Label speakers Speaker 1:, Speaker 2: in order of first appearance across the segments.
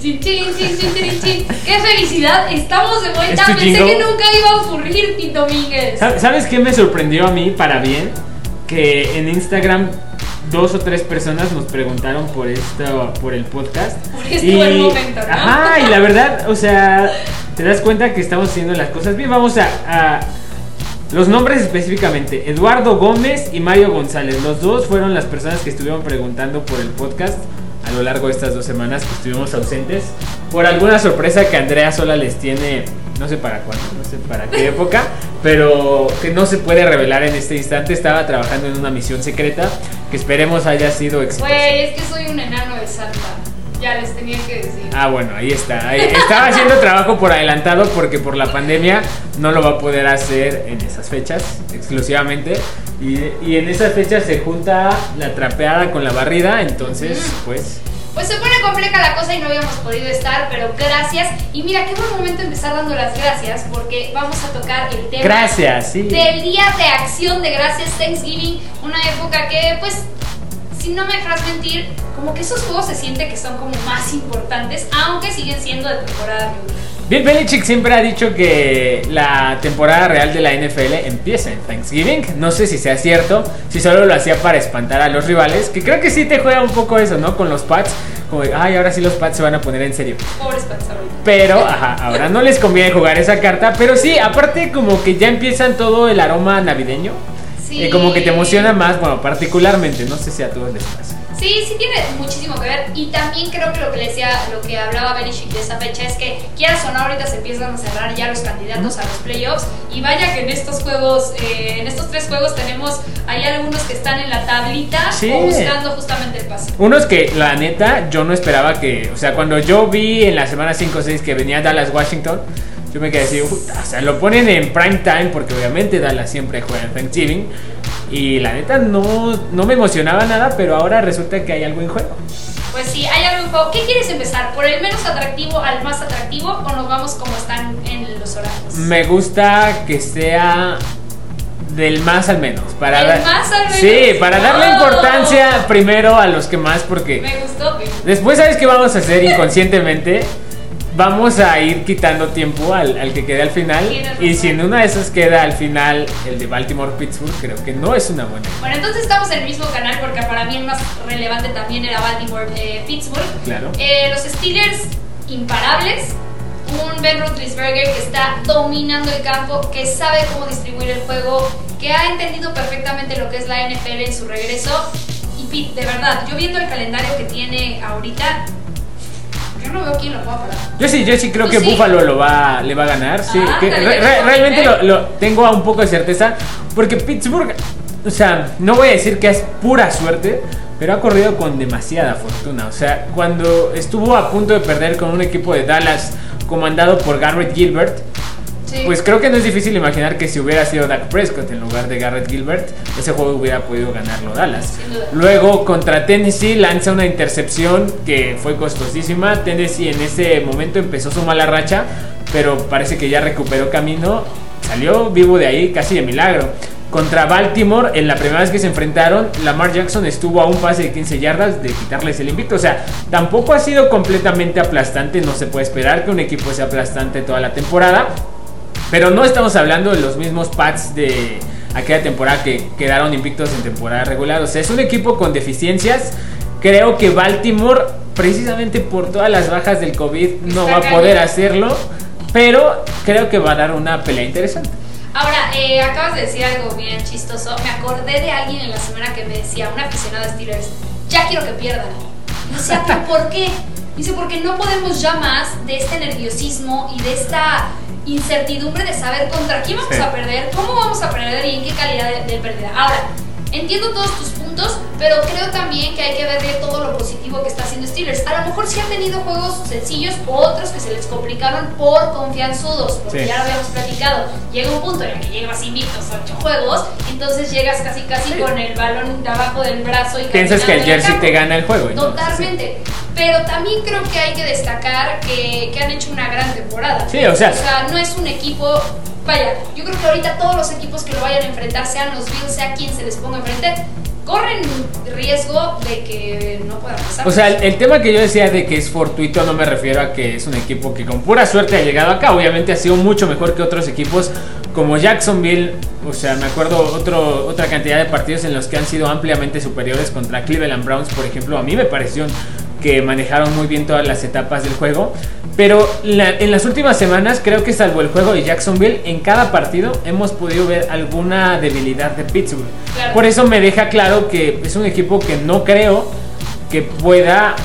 Speaker 1: Chin, chin, chin. ¡Qué felicidad! Estamos de vuelta.
Speaker 2: ¿Es tu
Speaker 1: Pensé
Speaker 2: jingle?
Speaker 1: que nunca iba a ocurrir, Tito Domínguez.
Speaker 2: ¿Sab- ¿Sabes qué me sorprendió a mí para bien? Que en Instagram dos o tres personas nos preguntaron por esto, por el podcast.
Speaker 1: Por este buen momento, ¿no?
Speaker 2: Ajá, y la verdad, o sea, te das cuenta que estamos haciendo las cosas bien. Vamos a, a- los nombres específicamente. Eduardo Gómez y Mario González. Los dos fueron las personas que estuvieron preguntando por el podcast a lo largo de estas dos semanas que estuvimos ausentes. Por alguna sorpresa que Andrea sola les tiene, no sé para cuándo, no sé para qué época, pero que no se puede revelar en este instante. Estaba trabajando en una misión secreta que esperemos haya sido exitosa.
Speaker 1: Güey, es que soy un enano de Santa. Ya les tenía que decir.
Speaker 2: Ah, bueno, ahí está. Ahí- Estaba haciendo trabajo por adelantado porque por la pandemia no lo va a poder hacer en esas fechas exclusivamente. Y, y en esas fechas se junta la trapeada con la barrida, entonces, pues...
Speaker 1: Pues se pone compleja la cosa y no habíamos podido estar, pero gracias. Y mira, qué buen momento empezar dando las gracias porque vamos a tocar el tema
Speaker 2: Gracias, sí.
Speaker 1: del Día de Acción de Gracias Thanksgiving, una época que pues si no me dejas mentir, como que esos juegos se siente que son como más importantes, aunque siguen siendo de temporada regular.
Speaker 2: Bill Belichick siempre ha dicho que la temporada real de la NFL empieza en Thanksgiving. No sé si sea cierto, si solo lo hacía para espantar a los rivales, que creo que sí te juega un poco eso, ¿no? Con los Pats, como ay, ahora sí los Pats se van a poner en serio.
Speaker 1: Pobres Pats ahorita.
Speaker 2: Pero, ajá, ahora no les conviene jugar esa carta. Pero sí, aparte como que ya empiezan todo el aroma navideño.
Speaker 1: Sí.
Speaker 2: eh, como que te emociona más, bueno, particularmente, no sé si a todos les pasa.
Speaker 1: Sí, sí tiene muchísimo que ver y también creo que lo que le decía, lo que hablaba Belichick de esa fecha es que quieras o no ahorita se empiezan a cerrar ya los candidatos a los playoffs y vaya que en estos juegos, eh, en estos tres juegos tenemos, hay algunos que están en la tablita
Speaker 2: Sí.
Speaker 1: o buscando justamente el pase.
Speaker 2: Unos que, la neta, yo no esperaba que, o sea, cuando yo vi en la semana 5 o 6 que venía Dallas Washington, yo me quedé así, "Puta", o sea, lo ponen en prime time porque obviamente Dallas siempre juega en Thanksgiving. Y la neta no, no me emocionaba nada, pero ahora resulta que hay algo en juego.
Speaker 1: Pues sí, hay algo en juego. ¿Qué quieres empezar? ¿Por el menos atractivo al más atractivo o nos vamos como están en los horarios?
Speaker 2: Me gusta que sea del más al menos. Para
Speaker 1: ¿Del
Speaker 2: dar-
Speaker 1: más al menos?
Speaker 2: Sí, para darle
Speaker 1: Oh.
Speaker 2: importancia primero a los que más, porque
Speaker 1: Me gustó, me gustó.
Speaker 2: después, ¿sabes qué vamos a hacer inconscientemente? Vamos a ir quitando tiempo al, al que quede al final. Y si en una de esas queda al final el de Baltimore-Pittsburgh, creo que no es una buena.
Speaker 1: Bueno, entonces estamos en el mismo canal porque para mí el más relevante también era Baltimore-Pittsburgh.
Speaker 2: Claro.
Speaker 1: Eh, los Steelers imparables. Un Ben Roethlisberger que está dominando el campo, que sabe cómo distribuir el juego, que ha entendido perfectamente lo que es la NFL en su regreso. Y Pete, de verdad, yo viendo el calendario que tiene ahorita, no veo quién lo pueda parar.
Speaker 2: Yo sí, yo sí creo
Speaker 1: ¿Tú
Speaker 2: que
Speaker 1: sí?
Speaker 2: Buffalo lo va, le va a ganar. Sí,
Speaker 1: Ah,
Speaker 2: que re- re- realmente lo, lo tengo a un poco de certeza. Porque Pittsburgh, o sea, no voy a decir que es pura suerte, pero ha corrido con demasiada fortuna. O sea, cuando estuvo a punto de perder con un equipo de Dallas comandado por Garrett Gilbert,
Speaker 1: Sí.
Speaker 2: pues creo que no es difícil imaginar que si hubiera sido Dak Prescott en lugar de Garrett Gilbert, ese juego hubiera podido ganarlo Dallas. Luego contra Tennessee lanza una intercepción que fue costosísima. Tennessee en ese momento empezó su mala racha, pero parece que ya recuperó camino. Salió vivo de ahí casi de milagro. Contra Baltimore, en la primera vez que se enfrentaron, Lamar Jackson estuvo a un pase de 15 yardas de quitarles el invicto. O sea, tampoco ha sido completamente aplastante. No se puede esperar que un equipo sea aplastante toda la temporada. Pero no estamos hablando de los mismos Pats de aquella temporada que quedaron invictos en temporada regular. O sea, es un equipo con deficiencias. Creo que Baltimore, precisamente por todas las bajas del COVID, no va a poder hacerlo. Pero creo que va a dar una pelea interesante.
Speaker 1: Ahora, eh, acabas de decir algo bien chistoso. Me acordé de alguien en la semana que me decía, un aficionado de Steelers, ya quiero que pierdan. Decía, ¿pero por qué? Dice, porque no podemos ya más de este nerviosismo y de esta incertidumbre de saber contra quién vamos
Speaker 2: Sí.
Speaker 1: a perder, cómo vamos a perder y en qué calidad de, de pérdida. Ahora, entiendo todos tus puntos, pero creo también que hay que verle todo lo positivo que está haciendo Steelers. A lo mejor sí han tenido juegos sencillos, otros que se les complicaron por confianzudos, porque
Speaker 2: Sí.
Speaker 1: ya lo habíamos platicado. Llega un punto en el que llegas invictos a ocho juegos, entonces llegas casi casi
Speaker 2: Sí.
Speaker 1: con el balón de abajo del brazo y
Speaker 2: Piensas que el jersey
Speaker 1: campo.
Speaker 2: te gana el juego. entonces,
Speaker 1: Totalmente. Pero también creo que hay que destacar que, que han hecho una gran temporada.
Speaker 2: Sí, o sea-
Speaker 1: O sea, no es un equipo. Vaya, yo creo que ahorita todos los equipos que lo vayan a enfrentar, sean los Bills, sea quien se les ponga enfrente, corren riesgo de que no pueda pasar.
Speaker 2: O sea, el, el, tema que yo decía de que es fortuito no me refiero a que es un equipo que con pura suerte ha llegado acá. Obviamente ha sido mucho mejor que otros equipos como Jacksonville. O sea, me acuerdo otro, otra cantidad de partidos en los que han sido ampliamente superiores contra Cleveland Browns, por ejemplo. A mí me pareció que manejaron muy bien todas las etapas del juego. Pero la, en las últimas semanas, creo que salvo el juego de Jacksonville, en cada partido hemos podido ver alguna debilidad de Pittsburgh.
Speaker 1: Claro.
Speaker 2: Por eso me deja claro que es un equipo que no creo que pueda,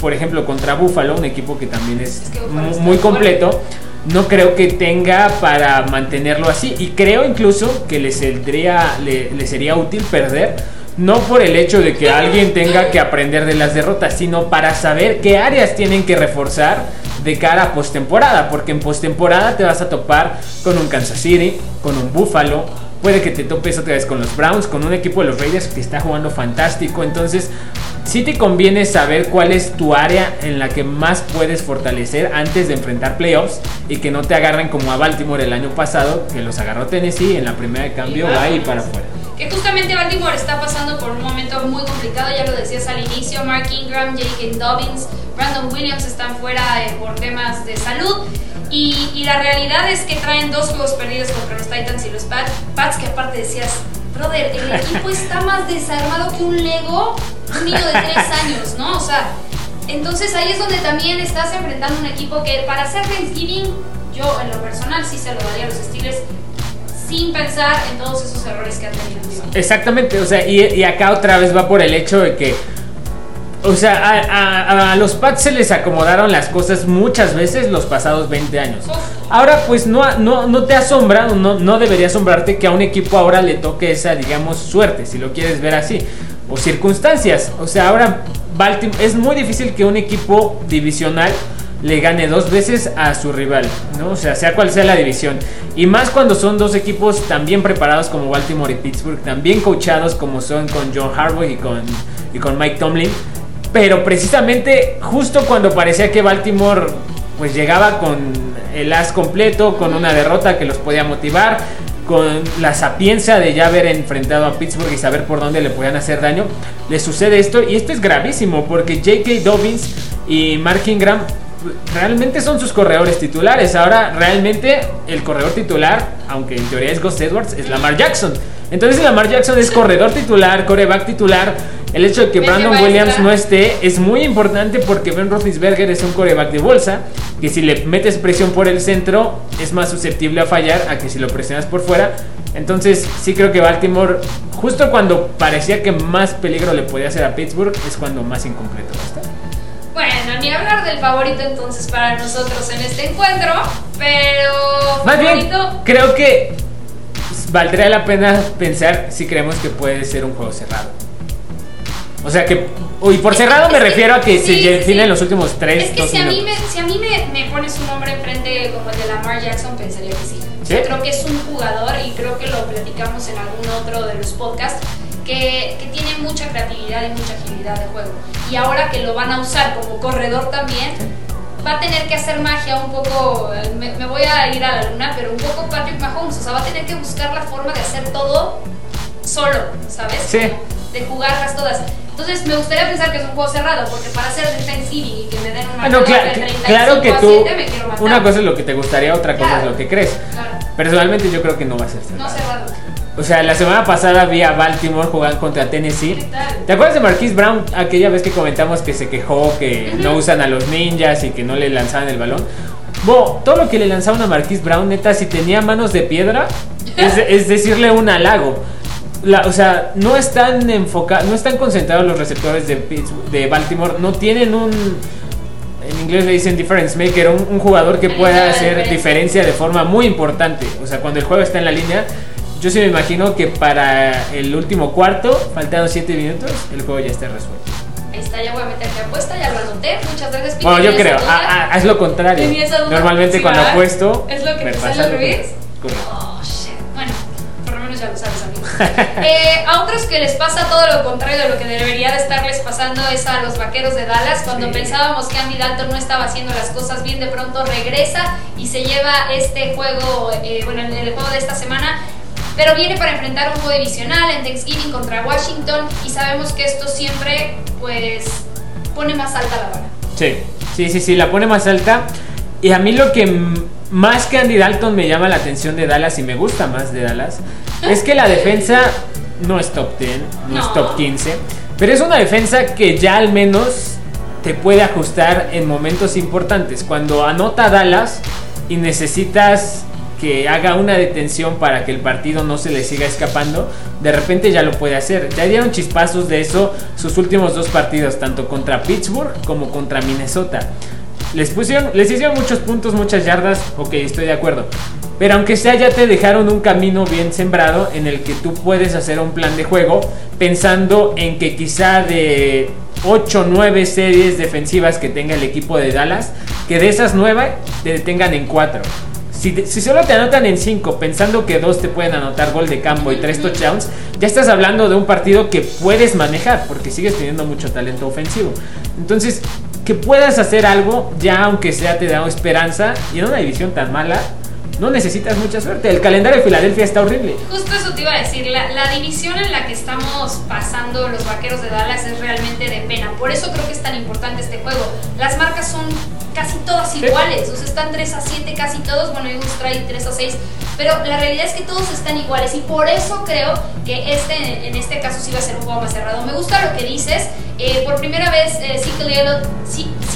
Speaker 2: por ejemplo, contra Buffalo, un equipo que también es,
Speaker 1: que
Speaker 2: muy completo. No creo que tenga para mantenerlo así. Y creo incluso que le, le sería útil perder. No por el hecho de que alguien tenga que aprender de las derrotas, sino para saber qué áreas tienen que reforzar de cara a postemporada. Porque en postemporada te vas a topar con un Kansas City, con un Buffalo. Puede que te topes otra vez con los Browns, con un equipo de los Raiders que está jugando fantástico. Entonces, sí te conviene saber cuál es tu área en la que más puedes fortalecer antes de enfrentar playoffs y que no te agarren como a Baltimore el año pasado, que los agarró Tennessee en la primera de cambio, va y para afuera.
Speaker 1: Que justamente Baltimore está pasando por un momento muy complicado, ya lo decías al inicio, Mark Ingram, J.K. Dobbins, Brandon Williams están fuera eh, por temas de salud y, y la realidad es que traen dos juegos perdidos contra los Titans y los Pats, Pats que aparte decías, brother, el equipo está más desarmado que un Lego un niño de tres años, ¿no? O sea, entonces ahí es donde también estás enfrentando un equipo que para hacer Thanksgiving, yo en lo personal sí se lo daría a los Steelers sin pensar en todos esos errores que han tenido.
Speaker 2: Exactamente, o sea, y, y acá otra vez va por el hecho de que, o sea, a, a- a los Pats se les acomodaron las cosas muchas veces los pasados 20 años. Ahora, pues no, no, no te asombra, no, no debería asombrarte que a un equipo ahora le toque esa, digamos, suerte, si lo quieres ver así, o circunstancias. O sea, ahora Baltimore, es muy difícil que un equipo divisional le gane dos veces a su rival, ¿no? O sea, sea cual sea la división. Y más cuando son dos equipos tan bien preparados como Baltimore y Pittsburgh, tan bien coachados como son con John Harbaugh y con, y con Mike Tomlin. Pero precisamente justo cuando parecía que Baltimore pues llegaba con el as completo, con una derrota que los podía motivar, con la sapiencia de ya haber enfrentado a Pittsburgh y saber por dónde le podían hacer daño, le sucede esto y esto es gravísimo porque J.K. Dobbins y Mark Ingram realmente son sus corredores titulares. Ahora realmente el corredor titular, aunque en teoría es Gus Edwards, es Lamar Jackson. Entonces Lamar Jackson es corredor titular, coreback titular. El hecho de que Brandon Williams no esté es muy importante porque Ben Roethlisberger es un coreback de bolsa que si le metes presión por el centro es más susceptible a fallar a que si lo presionas por fuera. Entonces sí creo que Baltimore, justo cuando parecía que más peligro le podía hacer a Pittsburgh, es cuando más incompleto va a estar.
Speaker 1: Bueno, ni hablar del favorito entonces para nosotros en este encuentro, pero
Speaker 2: Más bien,
Speaker 1: favorito
Speaker 2: creo que valdría la pena pensar si creemos que puede ser un juego cerrado. O sea que, y por
Speaker 1: Es-
Speaker 2: cerrado
Speaker 1: es
Speaker 2: me
Speaker 1: que-
Speaker 2: refiero a que
Speaker 1: sí,
Speaker 2: se
Speaker 1: sí.
Speaker 2: definen los últimos 3
Speaker 1: Es que si a mí, me, si a mí me, me pones un nombre enfrente como el de Lamar Jackson, pensaría que sí.
Speaker 2: ¿Sí?
Speaker 1: Yo creo que es un jugador y creo que lo platicamos en algún otro de los podcasts que, que tiene mucha creatividad y mucha agilidad de juego. Y ahora que lo van a usar como corredor también, va a tener que hacer magia un poco. Me, me voy a ir a la luna, pero un poco Patrick Mahomes. O sea, va a tener que buscar la forma de hacer todo solo, ¿sabes?
Speaker 2: Sí.
Speaker 1: De jugarlas todas. Entonces me gustaría pensar que es un juego cerrado, porque para hacer Thanksgiving y que me den una
Speaker 2: Ah, no,
Speaker 1: pelota
Speaker 2: cla-
Speaker 1: de 35
Speaker 2: claro que
Speaker 1: a
Speaker 2: tú,
Speaker 1: 7, me quiero matar.
Speaker 2: una cosa es lo que te gustaría, otra cosa
Speaker 1: Claro.
Speaker 2: es lo que crees.
Speaker 1: Claro,
Speaker 2: Personalmente yo creo que no va a ser cerrado.
Speaker 1: no cerrado.
Speaker 2: O sea, la semana pasada vi a Baltimore jugar contra Tennessee.
Speaker 1: ¿Qué tal?
Speaker 2: ¿Te acuerdas de Marquise Brown aquella vez que comentamos que se quejó que no usan a los ninjas y que no le lanzaban el balón? Bo, todo lo que le lanzaban a Marquise Brown, neta, si tenía manos de piedra, es, es decirle un halago. La- o sea, no están enfocados, no están concentrados los receptores de, de Baltimore, no tienen un, en inglés le dicen difference maker, un, un jugador que pueda hacer
Speaker 1: diferencia
Speaker 2: de forma muy importante. O sea, cuando el juego está en la línea, yo sí me imagino que para el último cuarto, faltando 7 minutos, el juego ya esté resuelto.
Speaker 1: Ahí está, ya voy a meter mi apuesta, ya lo anoté. Muchas gracias.
Speaker 2: Bueno, yo
Speaker 1: ¿Tenías
Speaker 2: creo, ah, ah, haz lo contrario. Normalmente cuando apuesto,
Speaker 1: ¿Es lo que
Speaker 2: me pasa
Speaker 1: al revés? Oh, shit. Bueno, por lo menos ya lo sabes, amigo. Eh, a otros que les pasa todo lo contrario de lo que debería de estarles pasando es a los vaqueros de Dallas. Cuando
Speaker 2: Sí.
Speaker 1: pensábamos que Andy Dalton no estaba haciendo las cosas bien, de pronto regresa y se lleva este juego, eh, bueno, el juego de esta semana. Pero viene para enfrentar un juego divisional en Thanksgiving contra Washington y sabemos que esto siempre pues pone más alta la vara.
Speaker 2: Sí, sí, sí, sí, la pone más alta. Y a mí lo que más que Andy Dalton me llama la atención de Dallas y me gusta más de Dallas es que la defensa no es top 10, no, es top 15, pero es una defensa que ya al menos te puede ajustar en momentos importantes. Cuando anota Dallas y necesitas que haga una detención para que el partido no se le siga escapando, de repente ya lo puede hacer. Ya dieron chispazos de eso sus últimos dos partidos, tanto contra Pittsburgh como contra Minnesota. Les, pusieron, les hicieron muchos puntos, muchas yardas, ok, estoy de acuerdo. Pero aunque sea, ya te dejaron un camino bien sembrado en el que tú puedes hacer un plan de juego pensando en que quizá de 8 o 9 series defensivas que tenga el equipo de Dallas, que de esas 9 te detengan en 4. Si, solo te anotan en 5, pensando que 2 te pueden anotar gol de campo y 3 touchdowns, ya estás hablando de un partido que puedes manejar, porque sigues teniendo mucho talento ofensivo. Entonces, que puedas hacer algo, ya aunque sea te da esperanza, y en una división tan mala, no necesitas mucha suerte. El calendario de Filadelfia está horrible.
Speaker 1: Justo eso te iba a decir. La, la, división en la que estamos pasando los vaqueros de Dallas es realmente de pena. Por eso creo que es tan importante este juego. Las marcas son casi todas iguales. O sea, están 3 a 7 casi todos. Bueno, Eagles trae 3 a 6. Pero la realidad es que todos están iguales. Y por eso creo que este, en este caso sí va a ser un juego más cerrado. Me gusta lo que dices. Eh, por primera vez, eh,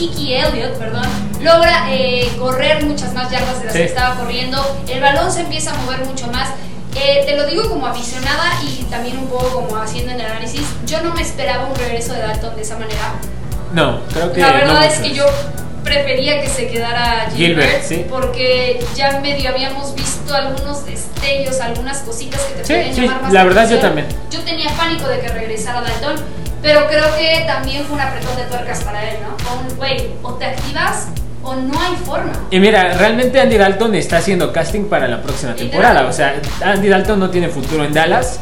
Speaker 1: Siki Elliott, perdón, logra eh, correr muchas más yardas de las que estaba corriendo. El balón se empieza a mover mucho más. Eh, te lo digo como aficionada y también un poco como haciendo el análisis. Yo no me esperaba un regreso de Dalton de esa manera.
Speaker 2: No, creo que.
Speaker 1: La verdad es que yo prefería que se quedara Gilbert, porque ya medio habíamos visto algunos destellos, algunas cositas que te
Speaker 2: sí,
Speaker 1: podían llamar más
Speaker 2: La verdad, yo también.
Speaker 1: Yo tenía pánico de que regresara Dalton pero creo que también fue un apretón de tuercas para él, ¿no? güey, o te activas o no hay forma.
Speaker 2: Y mira, realmente Andy Dalton está haciendo casting para la próxima temporada. O sea, Andy Dalton no tiene futuro en Dallas.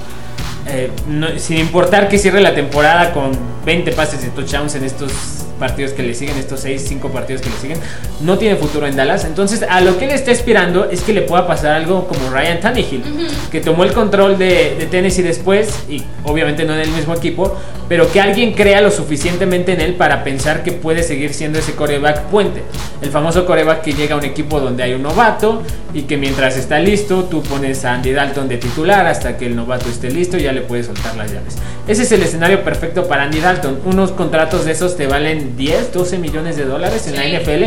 Speaker 2: Eh, sin importar que cierre la temporada con 20 pases de touchdowns en estos partidos que le siguen, estos 6, 5 partidos que le siguen, no tiene futuro en Dallas. Entonces, a lo que él está aspirando es que le pueda pasar algo como Ryan Tannehill, que tomó el control de, de, Tennessee después, y obviamente no en el mismo equipo, pero que alguien crea lo suficientemente en él para pensar que puede seguir siendo ese coreback puente. El famoso coreback que llega a un equipo donde hay un novato y que mientras está listo, tú pones a Andy Dalton de titular hasta que el novato esté listo y ya le puedes soltar las llaves. Ese es el escenario perfecto para Andy Dalton. Unos contratos de esos te valen 10, 12 millones de dólares en la NFL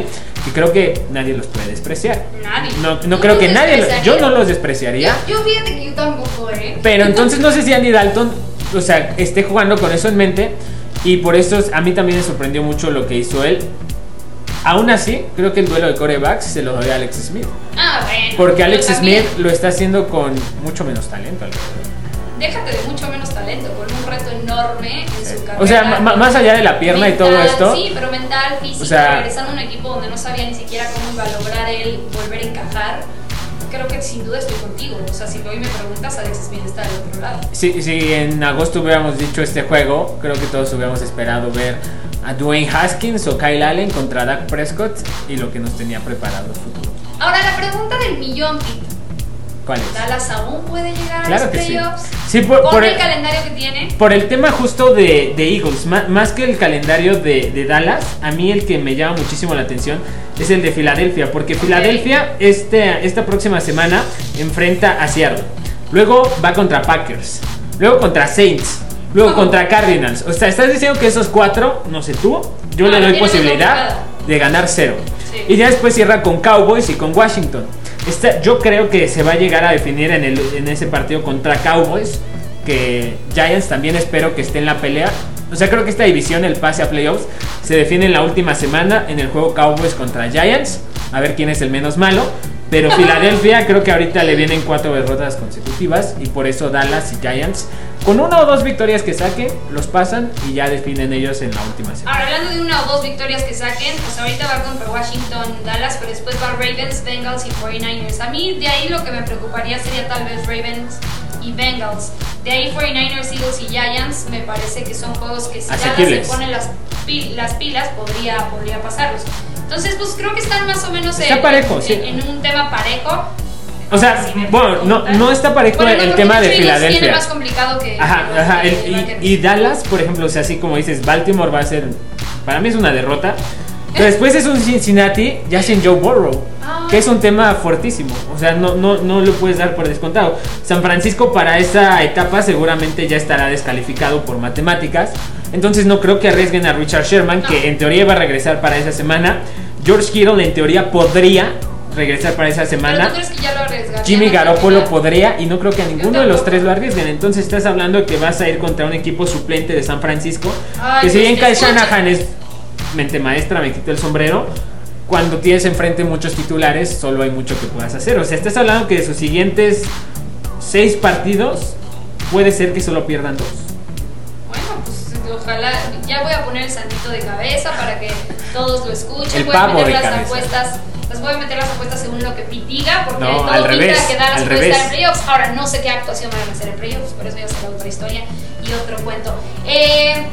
Speaker 2: y creo que nadie los puede despreciar.
Speaker 1: Nadie.
Speaker 2: No, no creo que nadie, yo no los despreciaría.
Speaker 1: Yo, yo, fíjate que yo tampoco, ¿eh?
Speaker 2: Pero entonces no sé si Andy Dalton, o sea, esté jugando con eso en mente y por eso a mí también me sorprendió mucho lo que hizo él. Aún así, creo que el duelo de corebacks se lo doy a Alex Smith.
Speaker 1: Ah, bueno.
Speaker 2: Porque Alex Smith lo está haciendo con mucho menos talento
Speaker 1: déjate de mucho menos talento, con un reto enorme carrera.
Speaker 2: O sea, más allá de la pierna y todo esto.
Speaker 1: Sí, pero mental, físico, regresando a un equipo donde no sabía ni siquiera cómo iba a lograr él volver a encajar. Creo que sin duda estoy contigo. O sea, si hoy me preguntas, Alex Smith está del otro lado.
Speaker 2: Sí, si en agosto hubiéramos dicho este juego, creo que todos hubiéramos esperado ver a Dwayne Haskins o Kyle Allen contra Dak Prescott y lo que nos tenía preparado el futuro.
Speaker 1: Ahora, la pregunta del millón, Pete.
Speaker 2: ¿Cuál es?
Speaker 1: Dallas aún puede llegar a los playoffs.
Speaker 2: Sí,
Speaker 1: por, el, calendario que tiene.
Speaker 2: Por el tema justo de, Eagles, más, que el calendario de, Dallas, a mí el que me llama muchísimo la atención es el de Filadelfia, porque Filadelfia este, esta próxima semana enfrenta a Seattle. Luego va contra Packers. Luego contra Saints. Luego contra Cardinals. O sea, estás diciendo que esos cuatro, no sé tú, yo le doy posibilidad de ganar cero. Y ya después cierra con Cowboys y con Washington yo creo que se va a llegar a definir en, el, en ese partido contra Cowboys. Que Giants también espero que esté en la pelea. O sea, creo que esta división, el pase a playoffs, se define en la última semana en el juego Cowboys contra Giants. A ver quién es el menos malo. Pero Filadelfia creo que ahorita le vienen cuatro derrotas consecutivas y por eso Dallas y Giants con una o dos victorias que saquen los pasan y ya definen ellos en la última semana.
Speaker 1: Ahora hablando de una o dos victorias que saquen, pues ahorita va contra Washington, Dallas, pero después va Ravens, Bengals y 49ers. A mí de ahí lo que me preocuparía sería tal vez Ravens y Bengals. De ahí 49ers, Eagles y Giants me parece que son juegos que si Dallas se pone las, las pilas podría, podría pasarlos. Entonces, pues creo que están más o menos
Speaker 2: en,
Speaker 1: en, un tema parejo.
Speaker 2: O sea, bueno, no, no está parejo
Speaker 1: Bueno, no,
Speaker 2: el tema de Filadelfia.
Speaker 1: más complicado que.
Speaker 2: Ajá,
Speaker 1: que
Speaker 2: ajá. el- y, y Dallas, por ejemplo, o sea, así como dices, Baltimore va a ser. Para mí es una derrota. Pero después es un Cincinnati ya sin Joe Burrow.
Speaker 1: Ah.
Speaker 2: Que es un tema fuertísimo. O sea, no, no, no lo puedes dar por descontado. San Francisco para esa etapa seguramente ya estará descalificado por matemáticas. Entonces no creo que arriesguen a Richard Sherman,
Speaker 1: No.
Speaker 2: que en teoría va a regresar para esa semana. George Kittle en teoría podría regresar para esa
Speaker 1: Pero
Speaker 2: semana.
Speaker 1: tú crees que ya lo
Speaker 2: Jimmy Garoppolo podría y no creo que a ninguno de los tres lo arriesguen. Entonces estás hablando de que vas a ir contra un equipo suplente de San Francisco.
Speaker 1: Ay,
Speaker 2: que si bien Kyle. Shanahan es mente maestra, me quito el sombrero. Cuando tienes enfrente muchos titulares, solo hay mucho que puedas hacer. O sea, estás hablando que de sus siguientes seis partidos, puede ser que solo pierdan dos.
Speaker 1: Bueno, pues ojalá. Ya voy a poner el santito de cabeza para que todos lo escuchen.
Speaker 2: El
Speaker 1: voy a
Speaker 2: pavo
Speaker 1: meter
Speaker 2: de
Speaker 1: las
Speaker 2: cabeza.
Speaker 1: apuestas. Las voy a meter las apuestas según lo que Pete diga, porque
Speaker 2: No,
Speaker 1: todo
Speaker 2: al revés,
Speaker 1: que Dallas
Speaker 2: al
Speaker 1: puede
Speaker 2: revés.
Speaker 1: en playoffs. Ahora no sé qué actuación van a hacer en playoffs, pero eso ya será otra historia y otro cuento. Eh,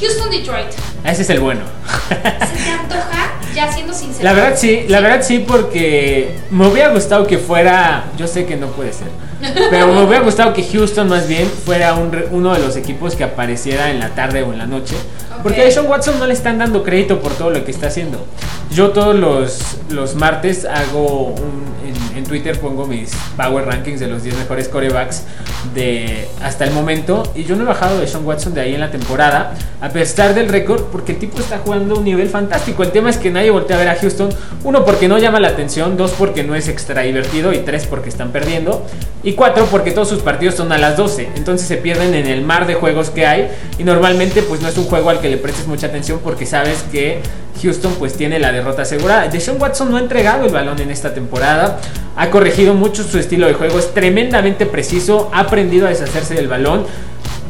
Speaker 1: Houston Detroit.
Speaker 2: Ese es el bueno.
Speaker 1: ¿Se te antoja? Ya siendo sincero.
Speaker 2: La verdad sí, la verdad sí, porque me hubiera gustado que fuera, yo sé que no puede ser, pero me hubiera gustado que Houston más bien fuera un uno de los equipos que apareciera en la tarde o en la noche, porque a Sean Watson no le están dando crédito por todo lo que está haciendo. Yo todos los, los martes hago un, en, en Twitter pongo mis power rankings de los 10 mejores corebacks de hasta el momento y yo no he bajado de Sean Watson de ahí en la temporada a pesar del récord porque el tipo está jugando a un nivel fantástico. El tema es que nadie voltea a ver a Houston, uno porque no llama la atención, dos porque no es extra divertido y tres porque están perdiendo y cuatro porque todos sus partidos son a las 12, entonces se pierden en el mar de juegos que hay y normalmente pues no es un juego al que le prestes mucha atención porque sabes que Houston pues tiene la derrota asegurada. Deshaun Watson no ha entregado el balón en esta temporada, ha corregido mucho su estilo de juego, es tremendamente preciso, ha aprendido a deshacerse del balón.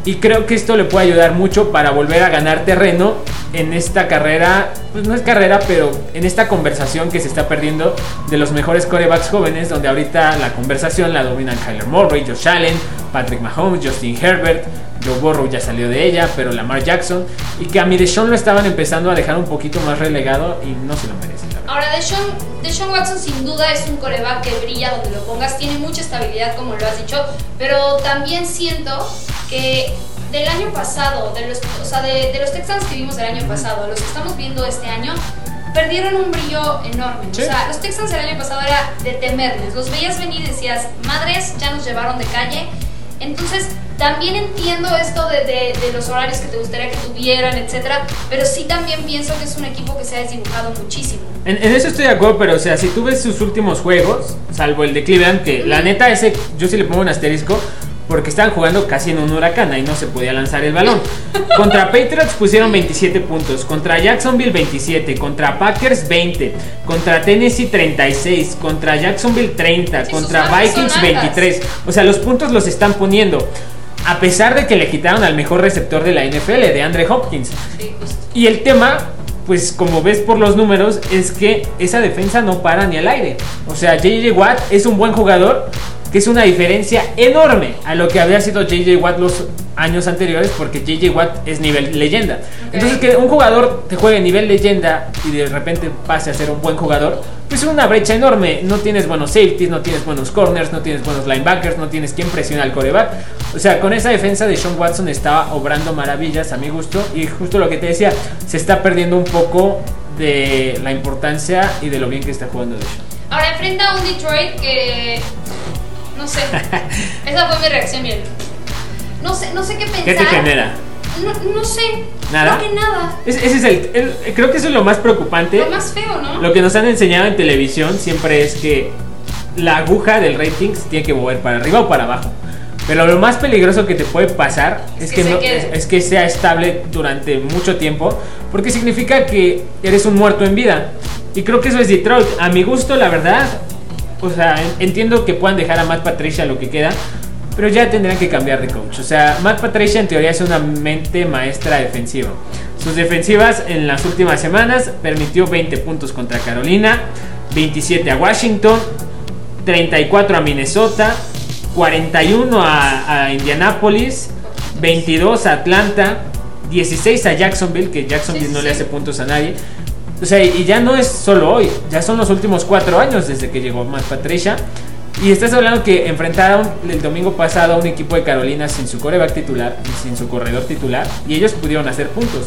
Speaker 2: Y creo que esto le puede ayudar mucho para volver a ganar terreno en esta carrera, pues no es carrera, pero en esta conversación que se está perdiendo de los mejores corebacks jóvenes, donde ahorita la conversación la dominan Kyler Murray, Josh Allen, Patrick Mahomes, Justin Herbert, Joe Burrow ya salió de ella, pero Lamar Jackson, y que a mi Deshaun lo estaban empezando a dejar un poquito más relegado y no se lo merece, la verdad.
Speaker 1: Ahora, Deshaun, Deshaun Watson sin duda es un coreback que brilla donde lo pongas, tiene mucha estabilidad como lo has dicho, pero también siento que del año pasado, de los, o sea, de, de los Texans que vimos del año pasado, los que estamos viendo este año, perdieron un brillo enorme.
Speaker 2: Sí.
Speaker 1: O sea, los Texans del año pasado era de temerles, los veías venir y decías, madres, ya nos llevaron de calle. Entonces, también entiendo esto de, de- de los horarios que te gustaría que tuvieran, etcétera, pero sí también pienso que es un equipo que se ha desdibujado muchísimo.
Speaker 2: En, en eso estoy de acuerdo, pero o sea, si tú ves sus últimos juegos, salvo el de Cleveland, que la neta ese yo sí le pongo un asterisco porque estaban jugando casi en un huracán, ahí no se podía lanzar el balón. Contra Patriots pusieron 27 puntos, contra Jacksonville 27, contra Packers 20, contra Tennessee 36, contra Jacksonville 30,
Speaker 1: Sí,
Speaker 2: contra Vikings
Speaker 1: altas.
Speaker 2: 23. O sea, los puntos los están poniendo. A pesar de que le quitaron al mejor receptor de la NFL, de Andre Hopkins.
Speaker 1: Sí.
Speaker 2: Y el tema, pues como ves por los números, es que esa defensa no para ni al aire. O sea, JJ Watt es un buen jugador, que es una diferencia enorme a lo que había sido JJ Watt los años anteriores, porque JJ Watt es nivel leyenda.
Speaker 1: Ok.
Speaker 2: Entonces que un jugador te juegue nivel leyenda y de repente pase a ser un buen jugador, pues es una brecha enorme. No tienes buenos safeties, no tienes buenos corners, no tienes buenos linebackers, no tienes quien presiona al coreback. O sea, con esa defensa de Sean Watson estaba obrando maravillas a mi gusto y justo lo que te decía, se está perdiendo un poco de la importancia y de lo bien que está jugando Deshaun.
Speaker 1: Ahora enfrenta a un Detroit que. No sé. Esa fue mi reacción, miren. No sé, no sé qué pensar.
Speaker 2: ¿Qué te genera?
Speaker 1: No, no sé.
Speaker 2: ¿Nada?
Speaker 1: Creo que nada.
Speaker 2: Ese, ese es el, el- Creo que eso es lo más preocupante.
Speaker 1: Lo más feo, ¿no?
Speaker 2: Lo que nos han enseñado en televisión siempre es que la aguja del rating se tiene que mover para arriba o para abajo. Pero lo más peligroso que te puede pasar
Speaker 1: Es
Speaker 2: es,
Speaker 1: que
Speaker 2: no- es, es que sea estable durante mucho tiempo, porque significa que eres un muerto en vida. Y creo que eso es Detroit. A mi gusto, la verdad, o sea, en- entiendo que puedan dejar a Matt Patricia lo que queda, pero ya tendrían que cambiar de coach. O sea, Matt Patricia en teoría es una mente maestra defensiva. Sus defensivas en las últimas semanas permitió 20 puntos contra Carolina, 27 a Washington, 34 a Minnesota, 41 a, a Indianapolis, 22 a Atlanta, 16 a Jacksonville, que Jacksonville
Speaker 1: Sí, sí,
Speaker 2: no le hace puntos a nadie. O sea, y ya no es solo hoy, ya son los últimos cuatro años desde que llegó Matt Patricia. Y estás hablando que enfrentaron el domingo pasado a un equipo de Carolina sin su coreback titular sin su corredor titular. Y ellos pudieron hacer puntos.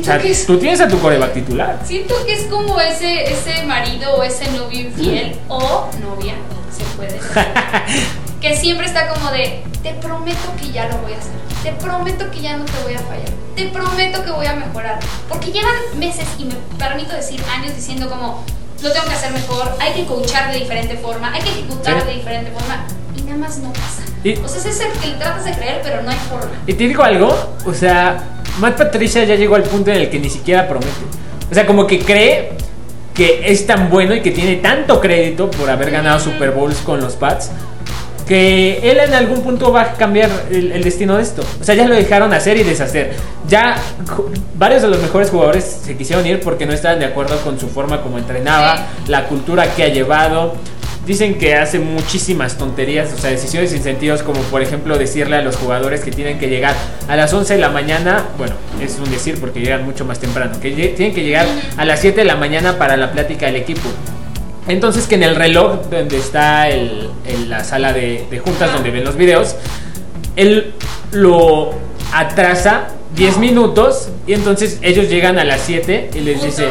Speaker 2: O sea,
Speaker 1: es,
Speaker 2: tú tienes a tu coreback titular.
Speaker 1: siento que es como ese, ese marido o ese novio infiel o novia, se puede decir, que siempre está como de, te prometo que ya lo voy a hacer, te prometo que ya no te voy a fallar, te prometo que voy a mejorar. Porque llevan meses y me permito decir años diciendo como, lo tengo que hacer mejor, hay que coachar de diferente forma, hay que ejecutar
Speaker 2: Sí.
Speaker 1: de diferente forma y nada más no pasa.
Speaker 2: Y-
Speaker 1: O sea, ese es el que le tratas de creer, pero no hay forma.
Speaker 2: Y te digo algo, o sea, Matt Patricia ya llegó al punto en el que ni siquiera promete. O sea, como que cree que es tan bueno y que tiene tanto crédito por haber ganado Super Bowls con los Pats que él en algún punto va a cambiar el, el destino de esto. O sea, ya lo dejaron hacer y deshacer. Ya varios de los mejores jugadores se quisieron ir porque no estaban de acuerdo con su forma como entrenaba, la cultura que ha llevado. Dicen que hace muchísimas tonterías, o sea, decisiones sin sentidos, como por ejemplo decirle a los jugadores que tienen que llegar a las 11 de la mañana, bueno, es un decir porque llegan mucho más temprano, que tienen que llegar a las 7 de la mañana para la plática del equipo. Entonces que en el reloj donde está el- el- la sala de, de juntas donde ven los videos, él lo atrasa 10 minutos y entonces ellos llegan a las 7 y les dice,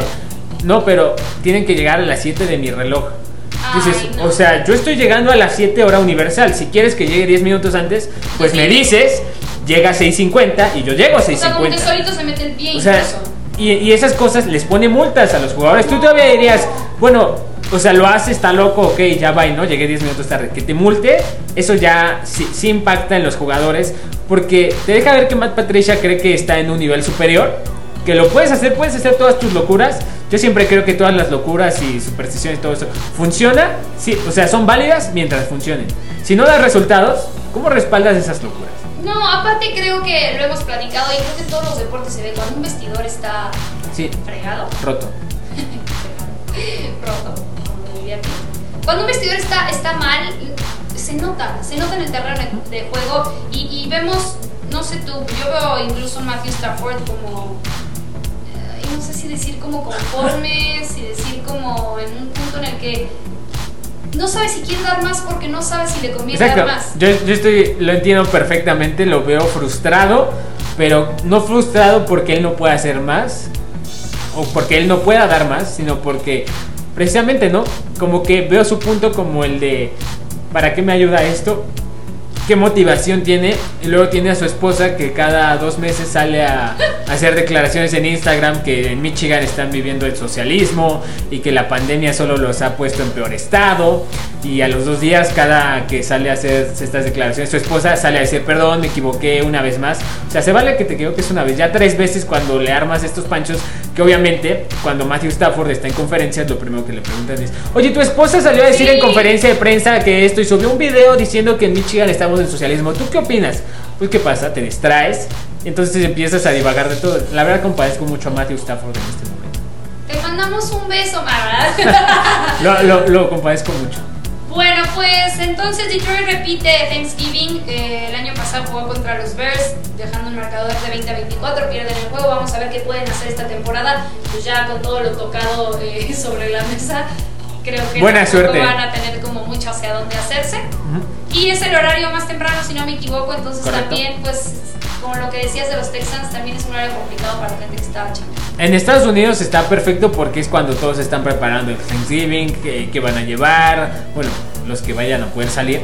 Speaker 2: no, pero tienen que llegar a las 7 de mi reloj. Dices,
Speaker 1: Ay, no.
Speaker 2: o sea, yo estoy llegando a las 7 hora universal. Si quieres que llegue 10 minutos antes, pues me dices, llega a 6.50 y yo llego a
Speaker 1: O sea, como que
Speaker 2: 6.50.
Speaker 1: solito se mete el pie
Speaker 2: O sea, y, y esas cosas les pone multas a los jugadores. Tú todavía dirías, bueno, o sea, lo hace, está loco, ok, ya va no, llegué 10 minutos tarde. Que te multe, eso ya sí, sí impacta en los jugadores. Porque te deja ver que Matt Patricia cree que está en un nivel superior. Que lo puedes hacer, puedes hacer todas tus locuras. Yo siempre creo que todas las locuras y supersticiones y todo eso funciona. Sí, o sea, son válidas mientras funcionen. Si no das resultados, ¿cómo respaldas esas locuras?
Speaker 1: No, aparte creo que lo hemos platicado y creo que en todos los deportes se ve cuando un vestidor está
Speaker 2: Sí,
Speaker 1: fregado,
Speaker 2: roto.
Speaker 1: roto, Cuando un vestidor está, está mal, se nota, se nota en el terreno de de juego y, y vemos, no sé tú, yo veo incluso a Matthew Stafford como, eh, no sé si decir como conforme, si decir como en un punto en el que no sabe si quiere dar más porque no sabe si le conviene
Speaker 2: Exacto.
Speaker 1: dar más.
Speaker 2: Yo, yo estoy, lo entiendo perfectamente, lo veo frustrado, pero no frustrado porque él no puede hacer más o porque él no pueda dar más, sino porque precisamente, ¿no? Como que veo su punto como el de ¿para qué me ayuda esto? ¿Qué motivación tiene? Y luego tiene a su esposa que cada dos meses sale a, hacer declaraciones en Instagram que en Michigan están viviendo el socialismo y que la pandemia solo los ha puesto en peor estado. Y a los dos días, cada que sale a hacer estas declaraciones, su esposa sale a decir, perdón, me equivoqué una vez más. O sea, se vale que te equivoques una vez, ya tres veces cuando le armas estos panchos, que obviamente cuando Matthew Stafford está en conferencias, lo primero que le preguntan es, oye, tu esposa salió a decir
Speaker 1: Sí.
Speaker 2: en conferencia de prensa que esto y subió un video diciendo que en Michigan estamos en socialismo. ¿Tú qué opinas? Pues, ¿qué pasa? Te distraes. y Entonces empiezas a divagar de todo. La verdad, compadezco mucho a Matthew Stafford en este momento.
Speaker 1: Te mandamos un beso, ¿verdad?
Speaker 2: Lo, lo, lo compadezco mucho.
Speaker 1: Bueno, pues entonces Detroit repite Thanksgiving. Eh, el año pasado jugó contra los Bears, dejando un marcador de 20 a 24. Pierden el juego. Vamos a ver qué pueden hacer esta temporada. Pues ya con todo lo tocado eh, sobre la mesa, creo que
Speaker 2: Buena
Speaker 1: tampoco
Speaker 2: suerte.
Speaker 1: van a tener como mucho hacia dónde hacerse. Y es el horario más temprano, si no me equivoco. Entonces
Speaker 2: Correcto.
Speaker 1: también, pues, como lo que decías de los Texans, también es un horario complicado para la gente que estaba chambeando.
Speaker 2: En Estados Unidos está perfecto porque es cuando todos están preparando el Thanksgiving, que, que van a llevar, bueno, los que vayan a poder salir.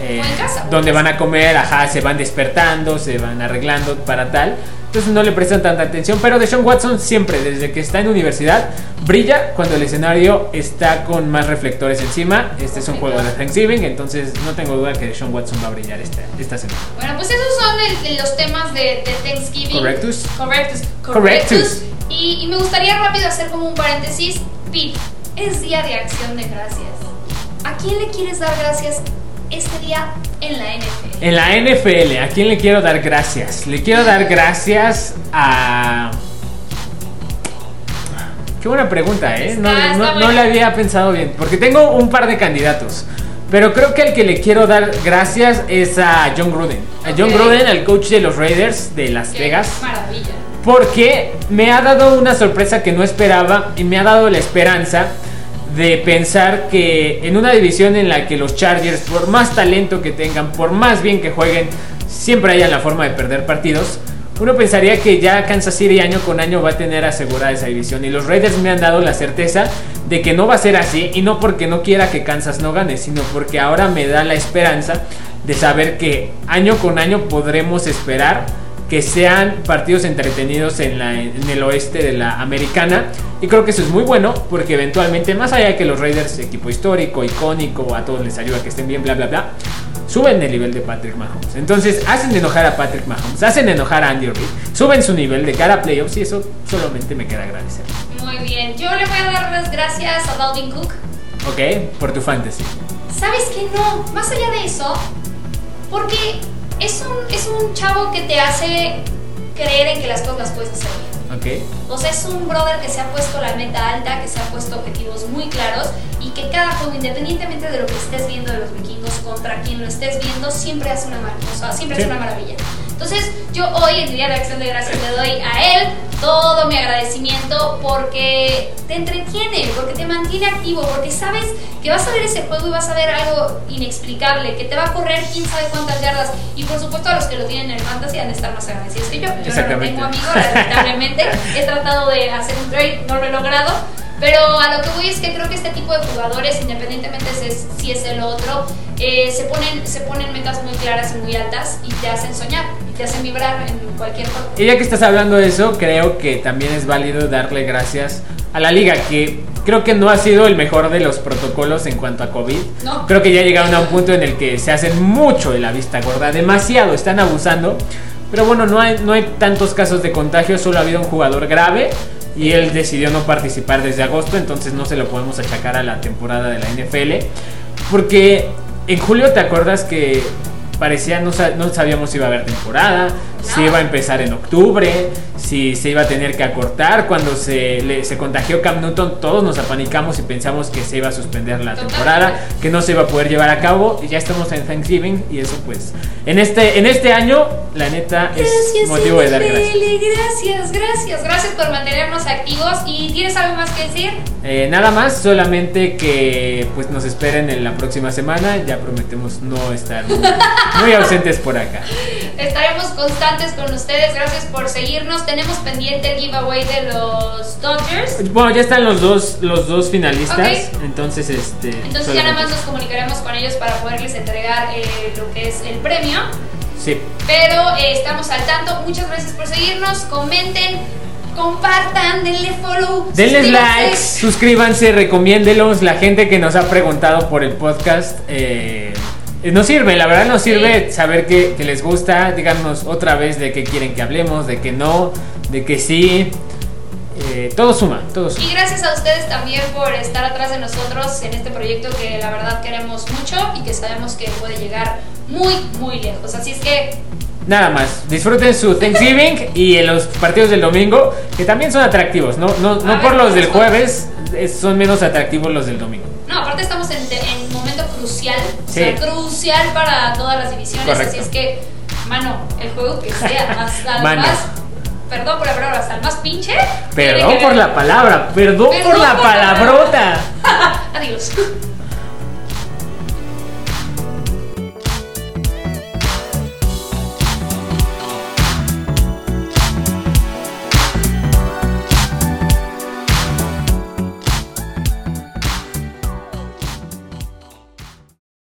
Speaker 2: eh,
Speaker 1: casa,
Speaker 2: donde van a comer, ajá, se van despertando, se van arreglando para tal. Entonces no le prestan tanta atención, pero Deshaun Watson siempre, desde que está en universidad, brilla cuando el escenario está con más reflectores encima. Este es un juego de Thanksgiving, entonces no tengo duda que Deshaun Watson va a brillar esta, esta semana.
Speaker 1: Bueno, pues esos son el- los temas de, de Thanksgiving.
Speaker 2: Correctus.
Speaker 1: Correctus.
Speaker 2: Correctus.
Speaker 1: Correctus. Y, y me gustaría rápido hacer como un paréntesis. Pete, es día de acción de gracias. ¿A quién le quieres dar gracias este día en la NFL?
Speaker 2: En la NFL, ¿a quién le quiero dar gracias? Le quiero dar gracias a... Qué buena pregunta, ¿eh? No, no- no la había pensado bien, porque tengo un par de candidatos. Pero creo que el que le quiero dar gracias es a John Gruden. A John
Speaker 1: Ok.
Speaker 2: Gruden, el coach de los Raiders de Las
Speaker 1: Qué
Speaker 2: Vegas.
Speaker 1: maravilla.
Speaker 2: Porque me ha dado una sorpresa que no esperaba y me ha dado la esperanza de pensar que en una división en la que los Chargers, por más talento que tengan, por más bien que jueguen, siempre hayan la forma de perder partidos. Uno pensaría que ya Kansas City año con año va a tener asegurada esa división y los Raiders me han dado la certeza de que no va a ser así y no porque no quiera que Kansas no gane, sino porque ahora me da la esperanza de saber que año con año podremos esperar que sean partidos entretenidos en, la, en el oeste de la americana. Y creo que eso es muy bueno porque eventualmente, más allá de que los Raiders, equipo histórico, icónico, a todos les ayuda que estén bien, bla, bla, bla, suben el nivel de Patrick Mahomes. Entonces hacen enojar a Patrick Mahomes, hacen enojar a Andy Reid, suben su nivel de cara a playoffs y eso solamente me queda agradecer.
Speaker 1: Muy bien, yo le voy a dar las gracias a Dalvin Cook.
Speaker 2: Ok, por tu fantasy.
Speaker 1: ¿Sabes que no? Más allá de eso, porque es un, es un chavo que te hace creer en que las cosas las puedes hacer bien.
Speaker 2: Ok.
Speaker 1: O sea, es un brother que se ha puesto la meta alta, que se ha puesto objetivos muy claros y que cada juego, independientemente de lo que estés viendo de los vikingos, contra quien lo estés viendo, siempre hace una, mar o sea, siempre
Speaker 2: Sí.
Speaker 1: hace una maravilla. Entonces, yo hoy en Día de Acción de Gracias le doy a él todo mi agradecimiento porque te entretiene, porque te mantiene activo, porque sabes que vas a ver ese juego y vas a ver algo inexplicable, que te va a correr quién sabe cuántas yardas. Y por supuesto, a los que lo tienen en fantasy han de estar más agradecidos que yo. Yo no lo tengo, amigo, lamentablemente. He tratado de hacer un trade, no lo he logrado. Pero a lo que voy es que creo que este tipo de jugadores, independientemente si es, si es el otro, eh, se, ponen, se ponen metas muy claras y muy altas y te hacen soñar, y te hacen vibrar en cualquier juego.
Speaker 2: Y ya que estás hablando de eso, creo que también es válido darle gracias a la liga, que creo que no ha sido el mejor de los protocolos en cuanto a COVID.
Speaker 1: No.
Speaker 2: Creo que ya llegaron a un punto en el que se hacen mucho de la vista gorda, demasiado, están abusando. Pero bueno, no hay, no hay tantos casos de contagio, solo ha habido un jugador grave y él decidió no participar desde agosto, entonces no se lo podemos achacar a la temporada de la NFL. Porque en julio te acuerdas que parecía no, no sabíamos si iba a haber temporada, si iba a empezar en octubre, si se iba a tener que acortar. Cuando se, le- se contagió Cam Newton, todos nos apanicamos y pensamos que se iba a suspender la temporada, que no se iba a poder llevar a cabo. Y ya estamos en Thanksgiving y eso pues en este, en este año, la neta, es motivo de dar gracias.
Speaker 1: Gracias, gracias, gracias por mantenernos activos. ¿Y tienes algo más que decir?
Speaker 2: Eh, nada más, solamente que pues nos esperen en la próxima semana. Ya prometemos no estar muy, muy ausentes por acá.
Speaker 1: Estaremos constantes con ustedes. Gracias por seguirnos. Tenemos pendiente el giveaway de los Dodgers.
Speaker 2: Bueno, ya están los dos, los dos finalistas.
Speaker 1: Ok.
Speaker 2: Entonces, este.
Speaker 1: Entonces ya nada más
Speaker 2: solamente-
Speaker 1: nos comunicaremos con ellos para poderles entregar eh, lo que es el premio.
Speaker 2: Sí.
Speaker 1: Pero eh, estamos al tanto. Muchas gracias por seguirnos. Comenten, compartan, denle follow.
Speaker 2: Denles
Speaker 1: suscríbanse.
Speaker 2: likes, suscríbanse, recomiéndelos. La gente que nos ha preguntado por el podcast. eh, nos sirve, la verdad nos sirve
Speaker 1: Sí.
Speaker 2: saber que, que les gusta. Díganos otra vez de qué quieren que hablemos, de que no, de que sí. Eh, todo suma, todo suma.
Speaker 1: Y gracias a ustedes también por estar atrás de nosotros en este proyecto que la verdad queremos mucho y que sabemos que puede llegar muy, muy lejos. Así es que
Speaker 2: Nada más, disfruten su Thanksgiving y en los partidos del domingo, que también son atractivos, no, no, no por
Speaker 1: ver,
Speaker 2: los del jueves, es- son menos atractivos los del domingo.
Speaker 1: No, aparte estamos en, en un momento crucial. Sea, crucial para todas las divisiones,
Speaker 2: Correcto.
Speaker 1: así es que, mano, el juego que sea, más, al
Speaker 2: Mano.
Speaker 1: más, perdón por la palabra, hasta el más pinche.
Speaker 2: Perdón por la palabra, perdón,
Speaker 1: Perdón por la
Speaker 2: palabrota.
Speaker 1: Adiós.